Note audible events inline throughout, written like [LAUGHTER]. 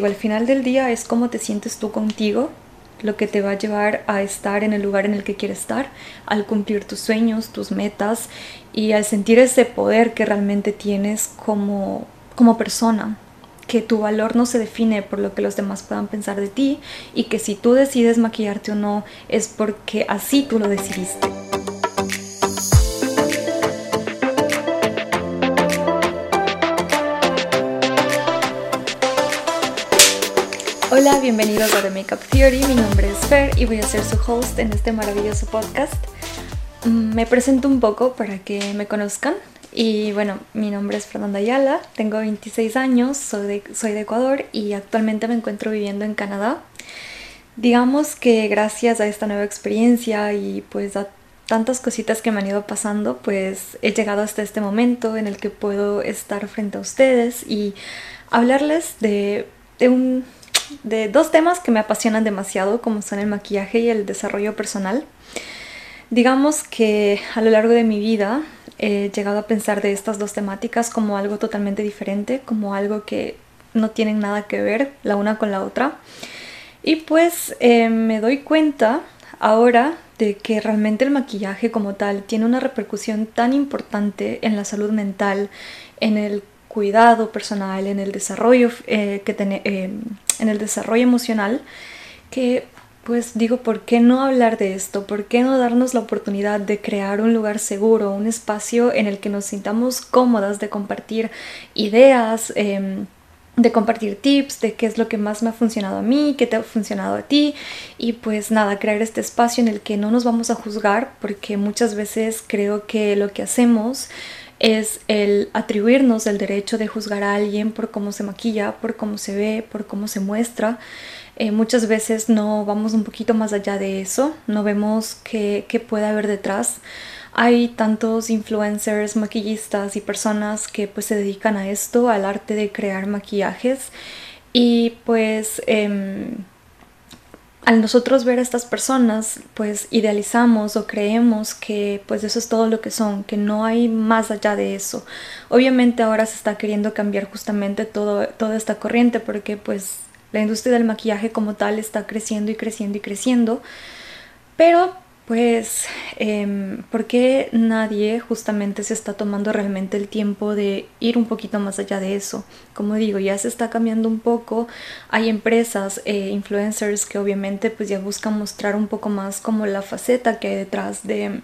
Al final del día es cómo te sientes tú contigo, lo que te va a llevar a estar en el lugar en el que quieres estar, al cumplir tus sueños, tus metas y al sentir ese poder que realmente tienes como, como persona, que tu valor no se define por lo que los demás puedan pensar de ti y que si tú decides maquillarte o no es porque así tú lo decidiste. Hola, bienvenidos a The Makeup Theory. Mi nombre es Fer y voy a ser su host en este maravilloso podcast. Mm, me presento un poco para que me conozcan. Y bueno, mi nombre es Fernanda Ayala, tengo 26 años, soy de, Ecuador y actualmente me encuentro viviendo en Canadá. Digamos que gracias a esta nueva experiencia y pues a tantas cositas que me han ido pasando, pues he llegado hasta este momento en el que puedo estar frente a ustedes y hablarles de un de dos temas que me apasionan demasiado, como son el maquillaje y el desarrollo personal. Digamos que a lo largo de mi vida he llegado a pensar de estas dos temáticas como algo totalmente diferente, como algo que no tienen nada que ver la una con la otra. Y pues eh, me doy cuenta ahora de que realmente el maquillaje como tal tiene una repercusión tan importante en la salud mental, en el cuidado personal, en el desarrollo eh, que eh, en el desarrollo emocional, que pues digo, ¿por qué no hablar de esto? ¿Por qué no darnos la oportunidad de crear un lugar seguro, un espacio en el que nos sintamos cómodas de compartir ideas? Em, de compartir tips, de qué es lo que más me ha funcionado a mí, qué te ha funcionado a ti y pues nada, crear este espacio en el que no nos vamos a juzgar porque muchas veces creo que lo que hacemos es el atribuirnos el derecho de juzgar a alguien por cómo se maquilla, por cómo se ve, por cómo se muestra. Eh, muchas veces no vamos un poquito más allá de eso, no vemos qué, qué puede haber detrás. Hay tantos influencers, maquillistas y personas que pues se dedican a esto, al arte de crear maquillajes y pues... Em, al nosotros ver a estas personas, pues idealizamos o creemos que pues eso es todo lo que son, que no hay más allá de eso. Obviamente ahora se está queriendo cambiar justamente todo, toda esta corriente porque pues la industria del maquillaje como tal está creciendo y creciendo y creciendo, pero pues, eh, ¿por qué nadie justamente se está tomando realmente el tiempo de ir un poquito más allá de eso? Como digo, ya se está cambiando un poco. Hay empresas, eh, influencers que obviamente pues ya buscan mostrar un poco más como la faceta que hay detrás de,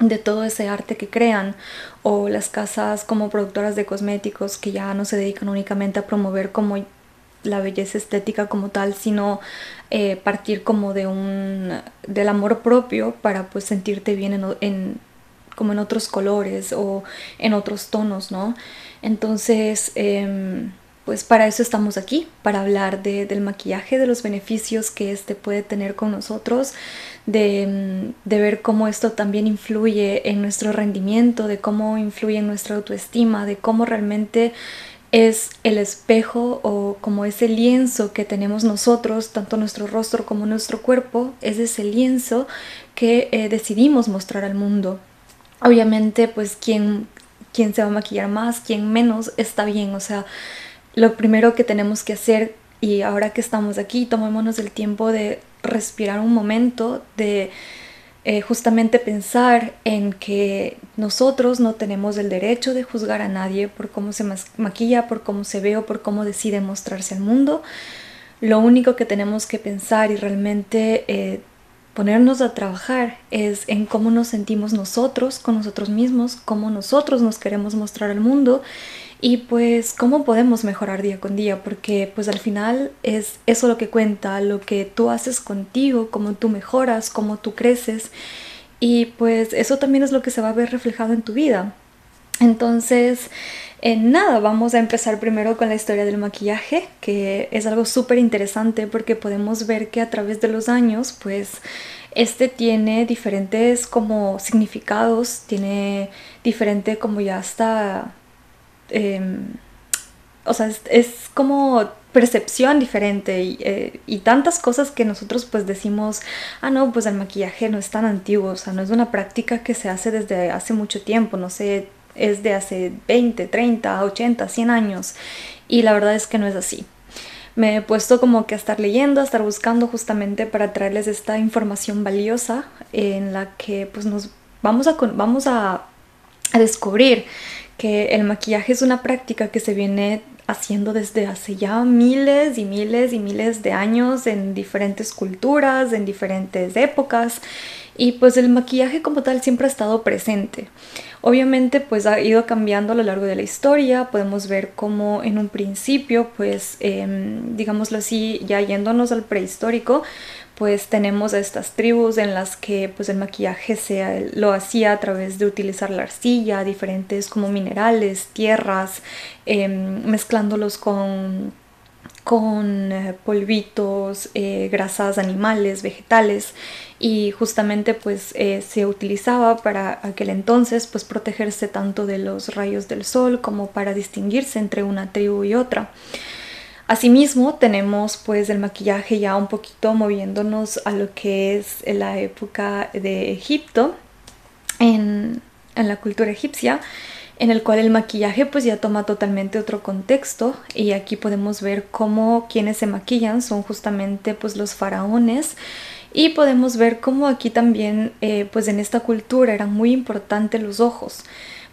de todo ese arte que crean o las casas como productoras de cosméticos que ya no se dedican únicamente a promover como la belleza estética como tal, sino eh, partir como de un del amor propio para pues sentirte bien en, como en otros colores o en otros tonos, ¿no? Entonces, em, pues para eso estamos aquí, para hablar del maquillaje, de los beneficios que este puede tener con nosotros, de, de, ver cómo esto también influye en nuestro rendimiento, de cómo influye en nuestra autoestima, de cómo realmente es el espejo o como ese lienzo que tenemos nosotros, tanto nuestro rostro como nuestro cuerpo, es ese lienzo que eh, decidimos mostrar al mundo. Obviamente, pues quien, se va a maquillar más, quien menos, está bien. O sea, lo primero que tenemos que hacer, y ahora que estamos aquí, tomémonos el tiempo de respirar un momento, de eh, justamente pensar en que nosotros no tenemos el derecho de juzgar a nadie por cómo se maquilla, por cómo se ve o por cómo decide mostrarse al mundo. Lo único que tenemos que pensar y realmente eh, ponernos a trabajar es en cómo nos sentimos nosotros con nosotros mismos, cómo nosotros nos queremos mostrar al mundo y pues cómo podemos mejorar día con día, porque pues al final es eso lo que cuenta, lo que tú haces contigo, cómo tú mejoras, cómo tú creces y pues eso también es lo que se va a ver reflejado en tu vida. Entonces, en nada, vamos a empezar primero con la historia del maquillaje, que es algo súper interesante porque podemos ver que a través de los años, pues, este tiene diferentes como significados, tiene diferente como ya está Em, o sea, es, como percepción diferente eh, y, tantas cosas que nosotros pues decimos, ah no, pues el maquillaje no es tan antiguo, o sea, no es una práctica que se hace desde hace mucho tiempo, no sé, es de hace 20, 30, 80, 100 años y la verdad es que no es así. me he puesto como que a estar leyendo, a estar buscando justamente para traerles esta información valiosa en la que pues nos vamos a, vamos a, a descubrir que el maquillaje es una práctica que se viene haciendo desde hace ya miles y miles y miles de años en diferentes culturas, en diferentes épocas y pues el maquillaje como tal siempre ha estado presente. Obviamente pues ha ido cambiando a lo largo de la historia, podemos ver cómo en un principio pues em, digámoslo así, ya yéndonos al prehistórico, pues tenemos a estas tribus en las que pues el maquillaje se lo hacía a través de utilizar la arcilla, diferentes como minerales, tierras, em, mezclándolos con con eh, polvitos, eh, grasas animales, vegetales y justamente pues eh, se utilizaba para aquel entonces pues protegerse tanto de los rayos del sol como para distinguirse entre una tribu y otra. Asimismo tenemos pues el maquillaje ya un poquito moviéndonos a lo que es la época de Egipto en, en la cultura egipcia en el cual el maquillaje pues ya toma totalmente otro contexto. Y aquí podemos ver cómo quienes se maquillan son justamente pues los faraones. Y podemos ver cómo aquí también eh, pues en esta cultura eran muy importantes los ojos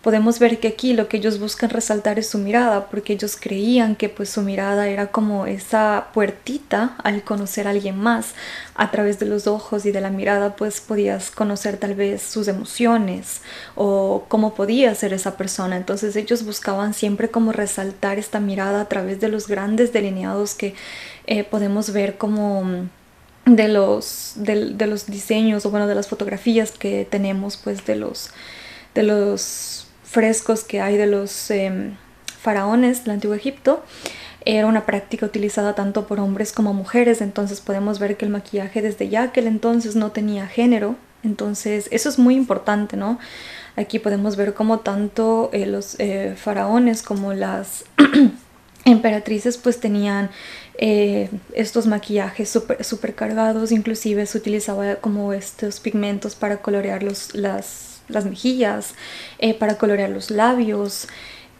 podemos ver que aquí lo que ellos buscan resaltar es su mirada, porque ellos creían que pues su mirada era como esa puertita al conocer a alguien más. A través de los ojos y de la mirada pues podías conocer tal vez sus emociones o cómo podía ser esa persona. Entonces ellos buscaban siempre como resaltar esta mirada a través de los grandes delineados que eh, podemos ver como de los, de los diseños o bueno de las fotografías que tenemos pues de los de los frescos que hay de los em, faraones del antiguo Egipto era una práctica utilizada tanto por hombres como mujeres, entonces podemos ver que el maquillaje desde ya aquel entonces no tenía género, entonces eso es muy importante, ¿no? Aquí podemos ver cómo tanto eh, los eh, faraones como las [CLEARS THROAT] emperatrices pues tenían eh, estos maquillajes super cargados, inclusive se utilizaba como estos pigmentos para colorear los, las las mejillas, eh, para colorear los labios.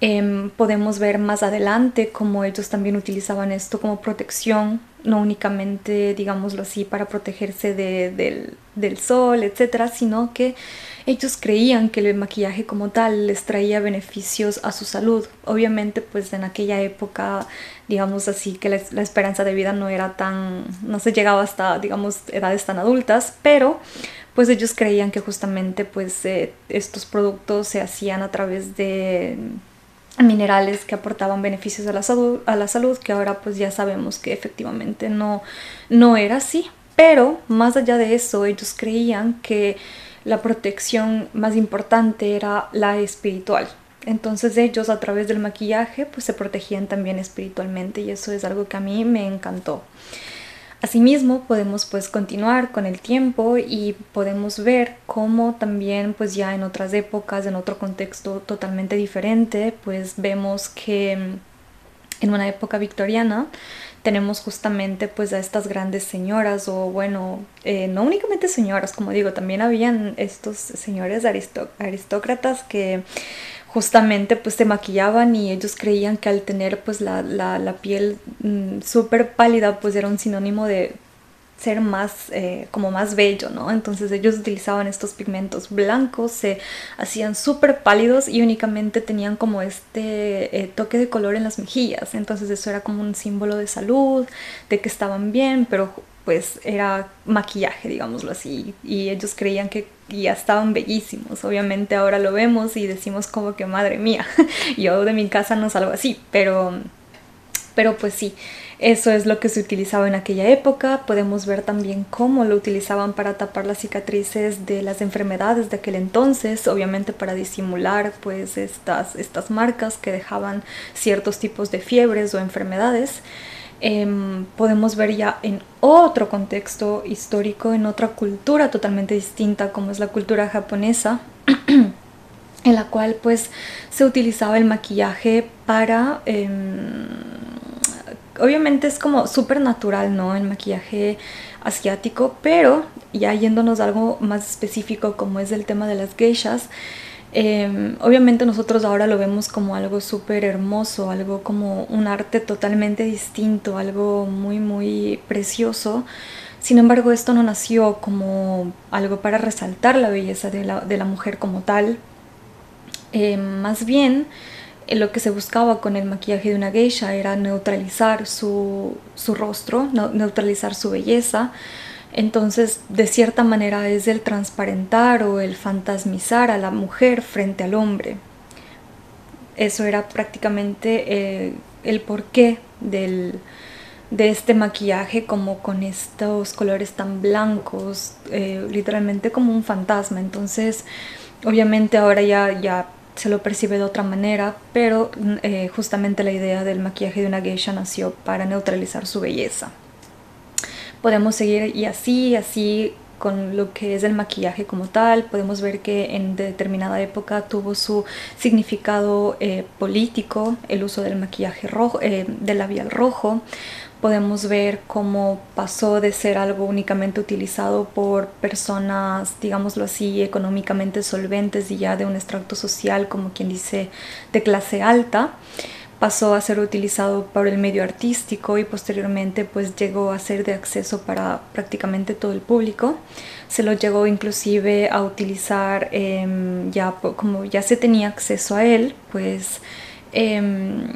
Em, podemos ver más adelante cómo ellos también utilizaban esto como protección, no únicamente, digámoslo así, para protegerse del, del, sol, etcétera, sino que ellos creían que el maquillaje como tal les traía beneficios a su salud. Obviamente, pues en aquella época, digamos así, que la, la esperanza de vida no era tan, no se llegaba hasta, digamos, edades tan adultas, pero pues ellos creían que justamente pues eh, estos productos se hacían a través de minerales que aportaban beneficios a la salud, a la salud que ahora pues ya sabemos que efectivamente no, no era así. Pero más allá de eso, ellos creían que la protección más importante era la espiritual. Entonces ellos a través del maquillaje pues se protegían también espiritualmente y eso es algo que a mí me encantó. Asimismo, podemos pues continuar con el tiempo y podemos ver cómo también pues ya en otras épocas, en otro contexto totalmente diferente, pues vemos que mm, en una época victoriana tenemos justamente pues a estas grandes señoras o bueno, eh, no únicamente señoras, como digo, también habían estos señores aristócratas que justamente pues se maquillaban y ellos creían que al tener pues la, la, piel mm, súper pálida pues era un sinónimo de ser más eh, como más bello, ¿no? Entonces ellos utilizaban estos pigmentos blancos, se hacían súper pálidos y únicamente tenían como este eh, toque de color en las mejillas. Entonces eso era como un símbolo de salud, de que estaban bien, pero pues era maquillaje, digámoslo así, y ellos creían que ya estaban bellísimos. Obviamente ahora lo vemos y decimos como que madre mía, [LAUGHS] yo de mi casa no salgo así, pero, pero pues sí, eso es lo que se utilizaba en aquella época. Podemos ver también cómo lo utilizaban para tapar las cicatrices de las enfermedades de aquel entonces, obviamente para disimular pues estas, estas marcas que dejaban ciertos tipos de fiebres o enfermedades. Em, podemos ver ya en otro contexto histórico, en otra cultura totalmente distinta como es la cultura japonesa, [CLEARS THROAT] en la cual pues se utilizaba el maquillaje para... Em, obviamente es como súper natural, ¿no? El maquillaje asiático, pero ya yéndonos a algo más específico como es el tema de las geishas, Em, obviamente nosotros ahora lo vemos como algo súper hermoso, algo como un arte totalmente distinto, algo muy, muy precioso. Sin embargo, esto no nació como algo para resaltar la belleza de la, mujer como tal. Em, más bien, eh, lo que se buscaba con el maquillaje de una geisha era neutralizar su, su rostro, neutralizar su belleza, entonces, de cierta manera es el transparentar o el fantasmizar a la mujer frente al hombre. Eso era prácticamente eh, el porqué del, de este maquillaje como con estos colores tan blancos, eh, literalmente como un fantasma. Entonces, obviamente ahora ya, ya se lo percibe de otra manera, pero eh, justamente la idea del maquillaje de una geisha nació para neutralizar su belleza podemos seguir y así, así con lo que es el maquillaje como tal. Podemos ver que en determinada época tuvo su significado eh, político, el uso del maquillaje rojo, eh, del labial rojo. Podemos ver cómo pasó de ser algo únicamente utilizado por personas, digámoslo así, económicamente solventes y ya de un extracto social, como quien dice, de clase alta pasó a ser utilizado por el medio artístico y posteriormente pues llegó a ser de acceso para prácticamente todo el público. Se lo llegó inclusive a utilizar em, ya como ya se tenía acceso a él, pues em,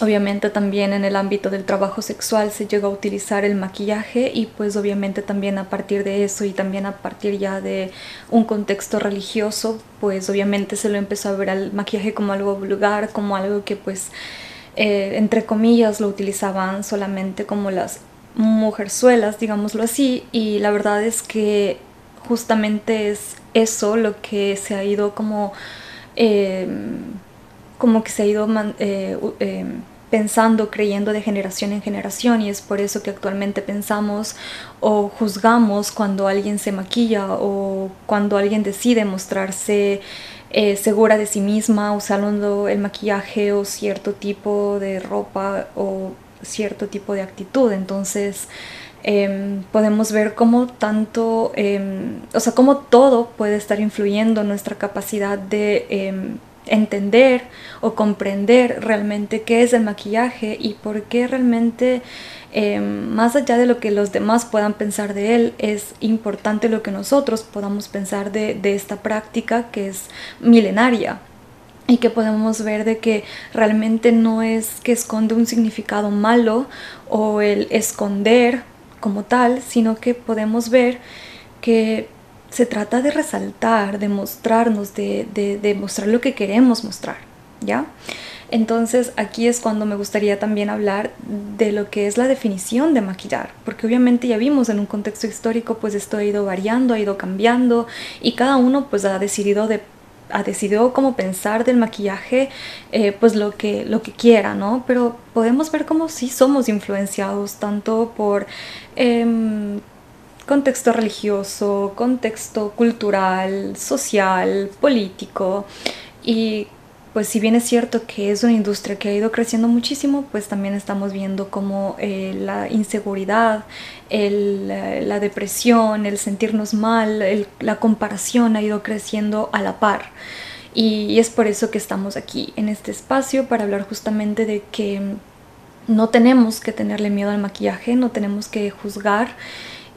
Obviamente también en el ámbito del trabajo sexual se llegó a utilizar el maquillaje y pues obviamente también a partir de eso y también a partir ya de un contexto religioso pues obviamente se lo empezó a ver al maquillaje como algo vulgar, como algo que pues eh, entre comillas lo utilizaban solamente como las mujerzuelas, digámoslo así y la verdad es que justamente es eso lo que se ha ido como... Eh, como que se ha ido eh, eh, pensando, creyendo de generación en generación y es por eso que actualmente pensamos o juzgamos cuando alguien se maquilla o cuando alguien decide mostrarse eh, segura de sí misma usando el maquillaje o cierto tipo de ropa o cierto tipo de actitud. Entonces em, podemos ver cómo tanto, em, o sea, cómo todo puede estar influyendo en nuestra capacidad de em, entender o comprender realmente qué es el maquillaje y por qué realmente em, más allá de lo que los demás puedan pensar de él, es importante lo que nosotros podamos pensar de, de esta práctica que es milenaria y que podemos ver de que realmente no es que esconde un significado malo o el esconder como tal, sino que podemos ver que se trata de resaltar, de mostrarnos, de, de, mostrar lo que queremos mostrar, ¿ya? Entonces aquí es cuando me gustaría también hablar de lo que es la definición de maquillar, porque obviamente ya vimos en un contexto histórico pues esto ha ido variando, ha ido cambiando y cada uno pues ha decidido de ha decidido cómo pensar del maquillaje eh, pues lo que lo que quiera no pero podemos ver cómo sí somos influenciados tanto por em, contexto religioso, contexto cultural, social, político y pues si bien es cierto que es una industria que ha ido creciendo muchísimo, pues también estamos viendo como eh, la inseguridad, eh, la depresión, el sentirnos mal, la comparación ha ido creciendo a la par. Y, es por eso que estamos aquí en este espacio para hablar justamente de que no tenemos que tenerle miedo al maquillaje, no tenemos que juzgar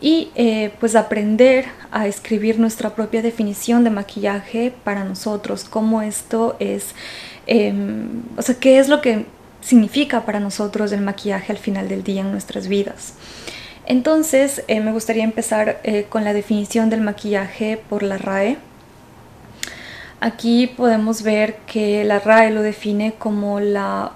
y eh, pues aprender a escribir nuestra propia definición de maquillaje para nosotros, cómo esto es, em, o sea, qué es lo que significa para nosotros el maquillaje al final del día en nuestras vidas. Entonces eh, me gustaría empezar eh, con la definición del maquillaje por la RAE. Aquí podemos ver que la RAE lo define como la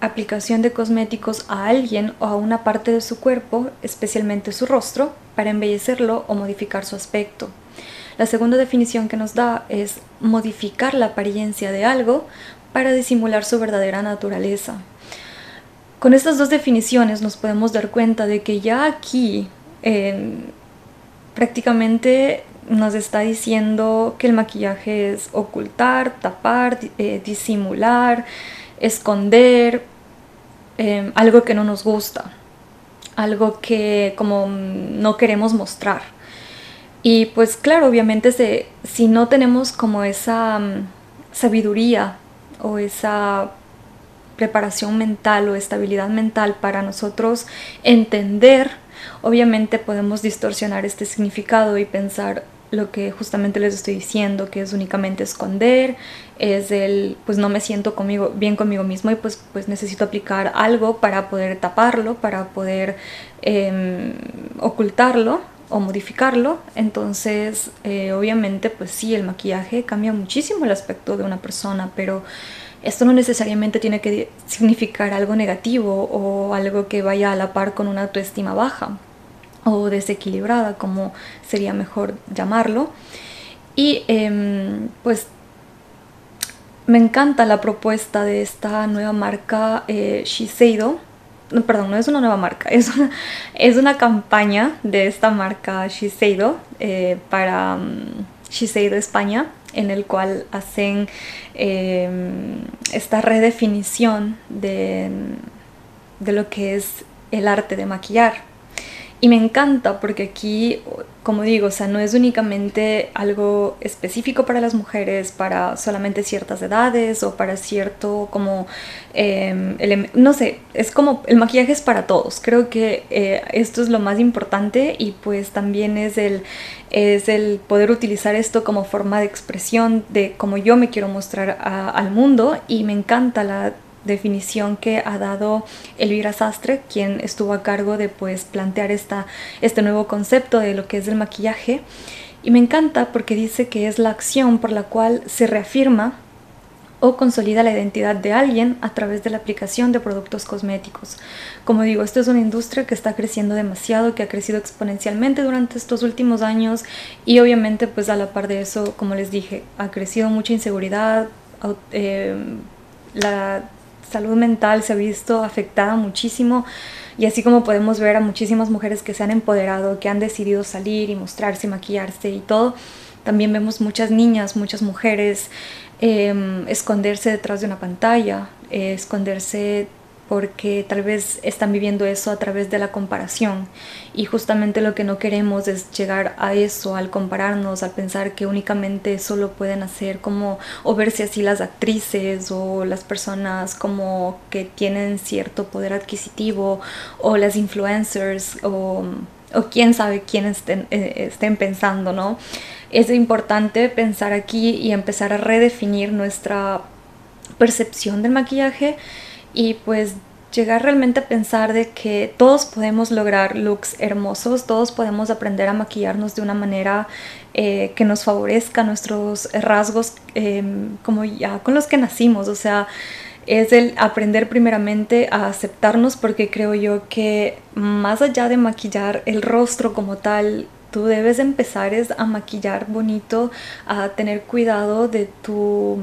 aplicación de cosméticos a alguien o a una parte de su cuerpo, especialmente su rostro, para embellecerlo o modificar su aspecto. La segunda definición que nos da es modificar la apariencia de algo para disimular su verdadera naturaleza. Con estas dos definiciones nos podemos dar cuenta de que ya aquí prácticamente nos está diciendo que el maquillaje es ocultar, tapar, eh, disimular, esconder em, algo que no nos gusta, algo que como no queremos mostrar. Y pues claro, obviamente si no tenemos como esa mm, sabiduría o esa preparación mental o estabilidad mental para nosotros entender, obviamente podemos distorsionar este significado y pensar lo que justamente les estoy diciendo, que es únicamente esconder, es el, pues no me siento conmigo, bien conmigo mismo y pues, pues necesito aplicar algo para poder taparlo, para poder em, ocultarlo o modificarlo. Entonces, eh, obviamente, pues sí, el maquillaje cambia muchísimo el aspecto de una persona, pero esto no necesariamente tiene que significar algo negativo o algo que vaya a la par con una autoestima baja o desequilibrada, como sería mejor llamarlo. Y em, pues me encanta la propuesta de esta nueva marca eh, Shiseido. No, perdón, no es una nueva marca, [LAUGHS] es una, es una campaña de esta marca Shiseido eh, para um, Shiseido España, en el cual hacen em, esta redefinición de, de lo que es el arte de maquillar. Y me encanta porque aquí, como digo, o sea, no es únicamente algo específico para las mujeres, para solamente ciertas edades o para cierto como, eh, no sé, es como el maquillaje es para todos. Creo que eh, esto es lo más importante y pues también es el, es el poder utilizar esto como forma de expresión de cómo yo me quiero mostrar al mundo y me encanta la definición que ha dado Elvira Sastre, quien estuvo a cargo de pues plantear esta, este nuevo concepto de lo que es el maquillaje. Y me encanta porque dice que es la acción por la cual se reafirma o consolida la identidad de alguien a través de la aplicación de productos cosméticos. Como digo, esto es una industria que está creciendo demasiado, que ha crecido exponencialmente durante estos últimos años y obviamente pues a la par de eso, como les dije, ha crecido mucha inseguridad, eh, la salud mental se ha visto afectada muchísimo y así como podemos ver a muchísimas mujeres que se han empoderado, que han decidido salir y mostrarse, maquillarse y todo, también vemos muchas niñas, muchas mujeres em, esconderse detrás de una pantalla, eh, esconderse porque tal vez están viviendo eso a través de la comparación y justamente lo que no queremos es llegar a eso al compararnos, al pensar que únicamente eso lo pueden hacer como o verse así las actrices o las personas como que tienen cierto poder adquisitivo o las influencers o, o quién sabe quién estén, eh, estén pensando, ¿no? Es importante pensar aquí y empezar a redefinir nuestra percepción del maquillaje y pues llegar realmente a pensar de que todos podemos lograr looks hermosos, todos podemos aprender a maquillarnos de una manera eh, que nos favorezca nuestros rasgos em, como ya con los que nacimos, o sea, es el aprender primeramente a aceptarnos porque creo yo que más allá de maquillar el rostro como tal, tú debes empezar es a maquillar bonito, a tener cuidado de tu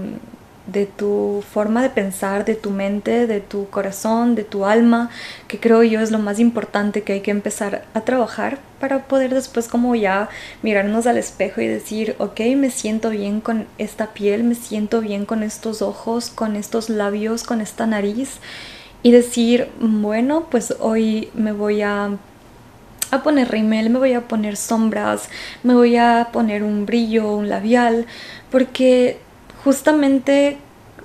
de tu forma de pensar, de tu mente, de tu corazón, de tu alma, que creo yo es lo más importante que hay que empezar a trabajar para poder después como ya mirarnos al espejo y decir, ok, me siento bien con esta piel, me siento bien con estos ojos, con estos labios, con esta nariz. Y decir, bueno, pues hoy me voy a a poner rímel, me voy a poner sombras, me voy a poner un brillo, un labial, porque justamente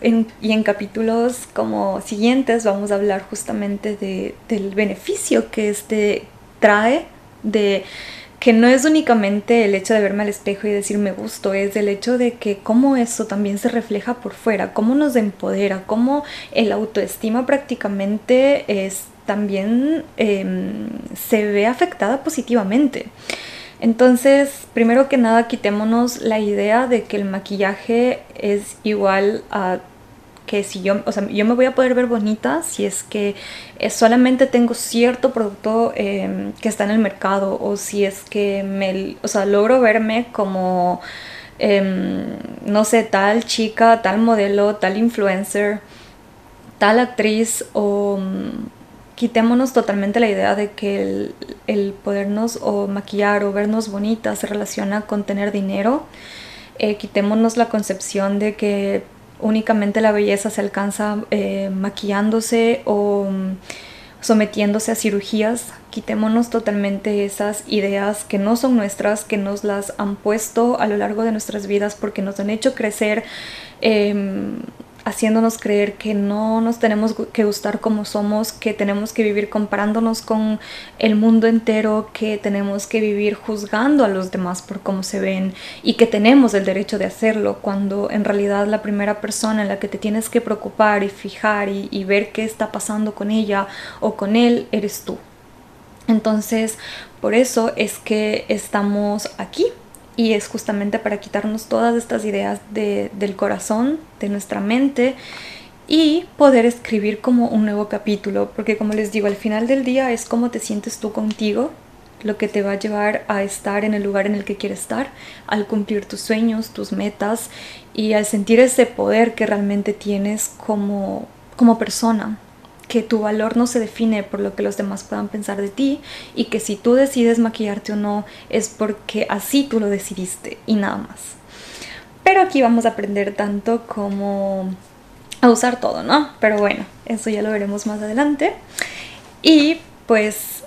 y en capítulos como siguientes vamos a hablar justamente de, del beneficio que este trae de que no es únicamente el hecho de verme al espejo y decir me gusto, es el hecho de que cómo eso también se refleja por fuera, cómo nos empodera, cómo el autoestima prácticamente es también em, se ve afectada positivamente. Entonces, primero que nada, quitémonos la idea de que el maquillaje es igual a que si yo, o sea, yo me voy a poder ver bonita si es que eh, solamente tengo cierto producto em, que está en el mercado o si es que me, o sea, logro verme como, em, no sé, tal chica, tal modelo, tal influencer, tal actriz o quitémonos totalmente la idea de que el, podernos o maquillar o vernos bonitas se relaciona con tener dinero. Eh, quitémonos la concepción de que únicamente la belleza se alcanza eh, maquillándose o, sometiéndose a cirugías, quitémonos totalmente esas ideas que no son nuestras, que nos las han puesto a lo largo de nuestras vidas porque nos han hecho crecer. Em, haciéndonos creer que no nos tenemos que gustar como somos, que tenemos que vivir comparándonos con el mundo entero, que tenemos que vivir juzgando a los demás por cómo se ven y que tenemos el derecho de hacerlo cuando en realidad la primera persona en la que te tienes que preocupar y fijar y, y ver qué está pasando con ella o con él eres tú. Entonces, por eso es que estamos aquí y es justamente para quitarnos todas estas ideas del corazón, de nuestra mente y poder escribir como un nuevo capítulo, porque como les digo, al final del día es cómo te sientes tú contigo, lo que te va a llevar a estar en el lugar en el que quieres estar, al cumplir tus sueños, tus metas y al sentir ese poder que realmente tienes como, como persona, que tu valor no se define por lo que los demás puedan pensar de ti y que si tú decides maquillarte o no es porque así tú lo decidiste y nada más. Pero aquí vamos a aprender tanto como a usar todo, ¿no? Pero bueno, eso ya lo veremos más adelante. Y pues,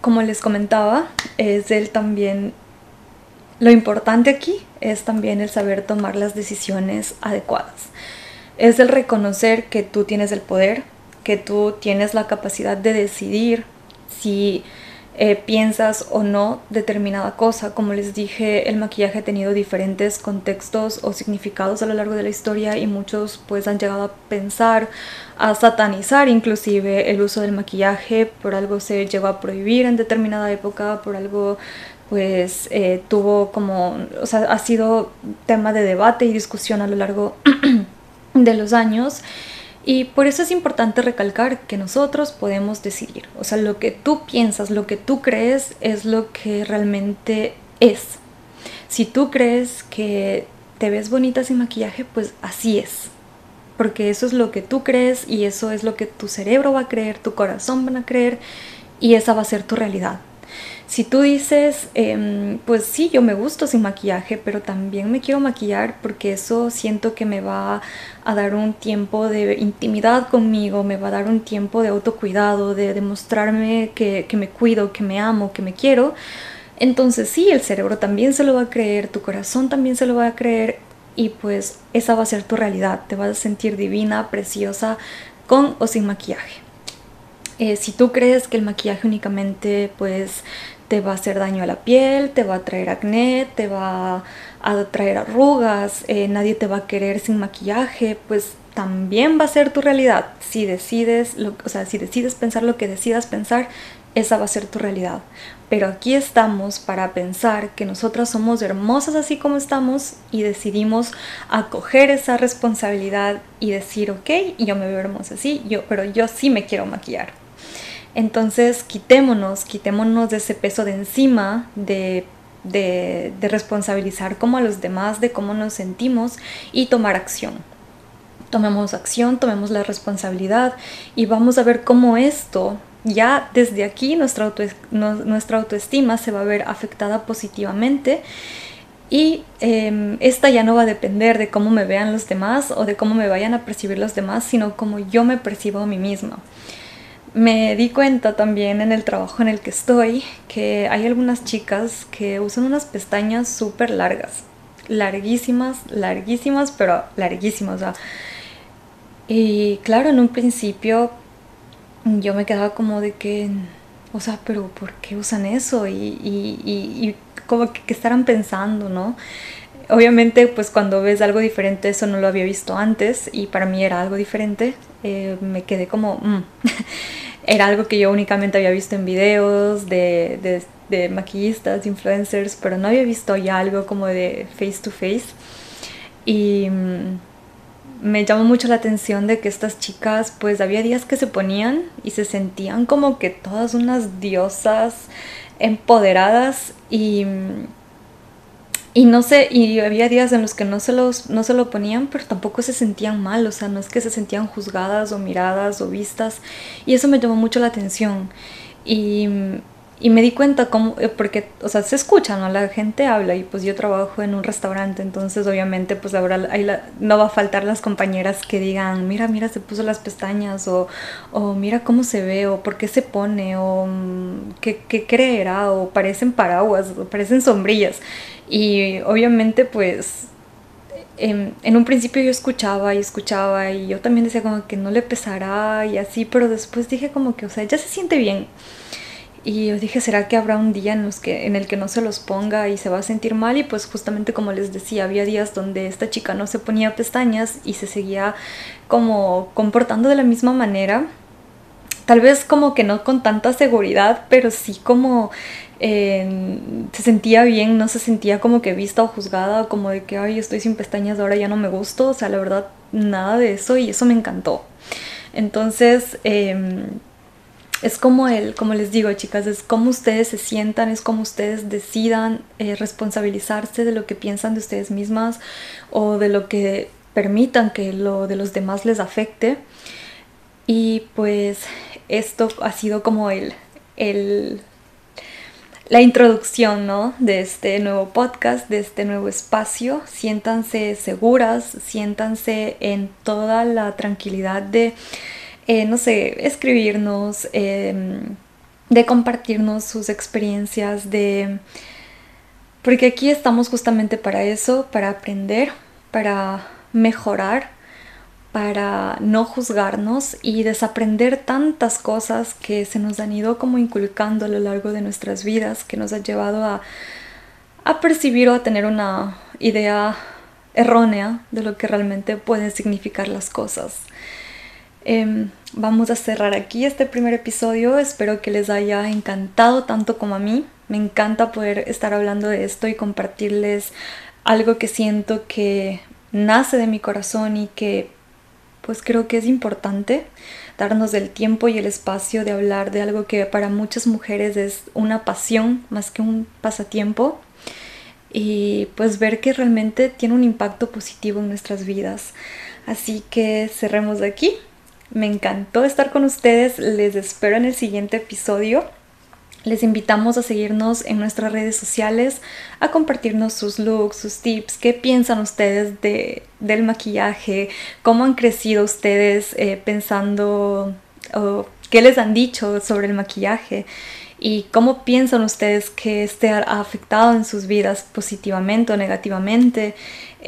como les comentaba, es el también... Lo importante aquí es también el saber tomar las decisiones adecuadas. Es el reconocer que tú tienes el poder, que tú tienes la capacidad de decidir si eh, piensas o no determinada cosa. Como les dije, el maquillaje ha tenido diferentes contextos o significados a lo largo de la historia y muchos pues han llegado a pensar, a satanizar inclusive el uso del maquillaje. Por algo se llegó a prohibir en determinada época, por algo pues eh, tuvo como, o sea, ha sido tema de debate y discusión a lo largo [CLEARS THROAT] de los años. Y por eso es importante recalcar que nosotros podemos decidir. O sea, lo que tú piensas, lo que tú crees es lo que realmente es. Si tú crees que te ves bonita sin maquillaje, pues así es. Porque eso es lo que tú crees y eso es lo que tu cerebro va a creer, tu corazón van a creer y esa va a ser tu realidad. Si tú dices, em, pues sí, yo me gusto sin maquillaje, pero también me quiero maquillar porque eso siento que me va a dar un tiempo de intimidad conmigo, me va a dar un tiempo de autocuidado, de demostrarme que, que me cuido, que me amo, que me quiero. Entonces sí, el cerebro también se lo va a creer, tu corazón también se lo va a creer y pues esa va a ser tu realidad, te vas a sentir divina, preciosa, con o sin maquillaje. Eh, si tú crees que el maquillaje únicamente pues te va a hacer daño a la piel, te va a traer acné, te va a traer arrugas, eh, nadie te va a querer sin maquillaje, pues también va a ser tu realidad. Si decides, o sea, si decides pensar lo que decidas pensar, esa va a ser tu realidad. Pero aquí estamos para pensar que nosotras somos hermosas así como estamos y decidimos acoger esa responsabilidad y decir, ok, yo me veo hermosa así, yo, pero yo sí me quiero maquillar. Entonces quitémonos, quitémonos de ese peso de encima, de, de, responsabilizar como a los demás de cómo nos sentimos y tomar acción. Tomemos acción, tomemos la responsabilidad y vamos a ver cómo esto ya desde aquí nuestra, nuestra autoestima se va a ver afectada positivamente y em, esta ya no va a depender de cómo me vean los demás o de cómo me vayan a percibir los demás, sino cómo yo me percibo a mí misma me di cuenta también en el trabajo en el que estoy que hay algunas chicas que usan unas pestañas súper largas, larguísimas, larguísimas, pero larguísimas. y claro, en un principio yo me quedaba como de que, o sea, pero ¿por qué usan eso? Y, y, como que, estarán pensando, ¿no? Obviamente, pues cuando ves algo diferente, eso no lo había visto antes y para mí era algo diferente. Eh, me quedé como... Mm. [LAUGHS] era algo que yo únicamente había visto en videos de, de, maquillistas, influencers, pero no había visto ya algo como de face to face. Y mm, me llamó mucho la atención de que estas chicas, pues había días que se ponían y se sentían como que todas unas diosas empoderadas y mm, y no sé, y había días en los que no se, los, no se lo ponían, pero tampoco se sentían mal, o sea, no es que se sentían juzgadas o miradas o vistas. Y eso me llamó mucho la atención. Y y me di cuenta cómo, eh, porque, o sea, se escucha, ¿no? La gente habla y pues yo trabajo en un restaurante, entonces obviamente pues ahora no va a faltar las compañeras que digan, mira, mira, se puso las pestañas o, o mira cómo se ve o por qué se pone o mm, qué, qué creerá o parecen paraguas o parecen sombrillas. Y obviamente pues en, en, un principio yo escuchaba y escuchaba y yo también decía como que no le pesará y así, pero después dije como que, o sea, ya se siente bien. Y yo dije, ¿será que habrá un día en, los que, en el que no se los ponga y se va a sentir mal? Y pues justamente como les decía, había días donde esta chica no se ponía pestañas y se seguía como comportando de la misma manera. Tal vez como que no con tanta seguridad, pero sí como eh, se sentía bien, no se sentía como que vista o juzgada, como de que, ay, estoy sin pestañas, ahora ya no me gusto. O sea, la verdad, nada de eso y eso me encantó. Entonces, eh, es como el, como les digo chicas, es como ustedes se sientan, es como ustedes decidan eh, responsabilizarse de lo que piensan de ustedes mismas o de lo que permitan que lo de los demás les afecte. Y pues esto ha sido como el, el la introducción ¿no? de este nuevo podcast, de este nuevo espacio. Siéntanse seguras, siéntanse en toda la tranquilidad de eh, no sé, escribirnos, em, de compartirnos sus experiencias, de... Porque aquí estamos justamente para eso, para aprender, para mejorar, para no juzgarnos y desaprender tantas cosas que se nos han ido como inculcando a lo largo de nuestras vidas, que nos ha llevado a, a percibir o a tener una idea errónea de lo que realmente pueden significar las cosas. Em, vamos a cerrar aquí este primer episodio. Espero que les haya encantado tanto como a mí. Me encanta poder estar hablando de esto y compartirles algo que siento que nace de mi corazón y que pues creo que es importante darnos el tiempo y el espacio de hablar de algo que para muchas mujeres es una pasión más que un pasatiempo y pues ver que realmente tiene un impacto positivo en nuestras vidas. Así que cerremos de aquí. Me encantó estar con ustedes, les espero en el siguiente episodio. Les invitamos a seguirnos en nuestras redes sociales, a compartirnos sus looks, sus tips, qué piensan ustedes de, del maquillaje, cómo han crecido ustedes eh, pensando, o qué les han dicho sobre el maquillaje y cómo piensan ustedes que este ha afectado en sus vidas positivamente o negativamente.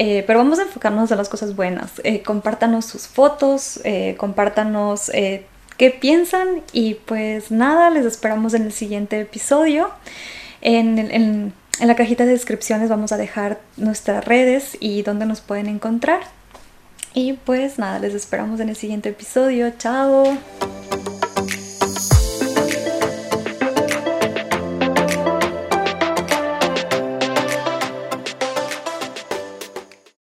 Eh, pero vamos a enfocarnos en las cosas buenas. Eh, compártanos sus fotos, eh, compártanos qué piensan y pues nada, les esperamos en el siguiente episodio. En, en la cajita de descripciones vamos a dejar nuestras redes y dónde nos pueden encontrar. Y pues nada, les esperamos en el siguiente episodio. Chao.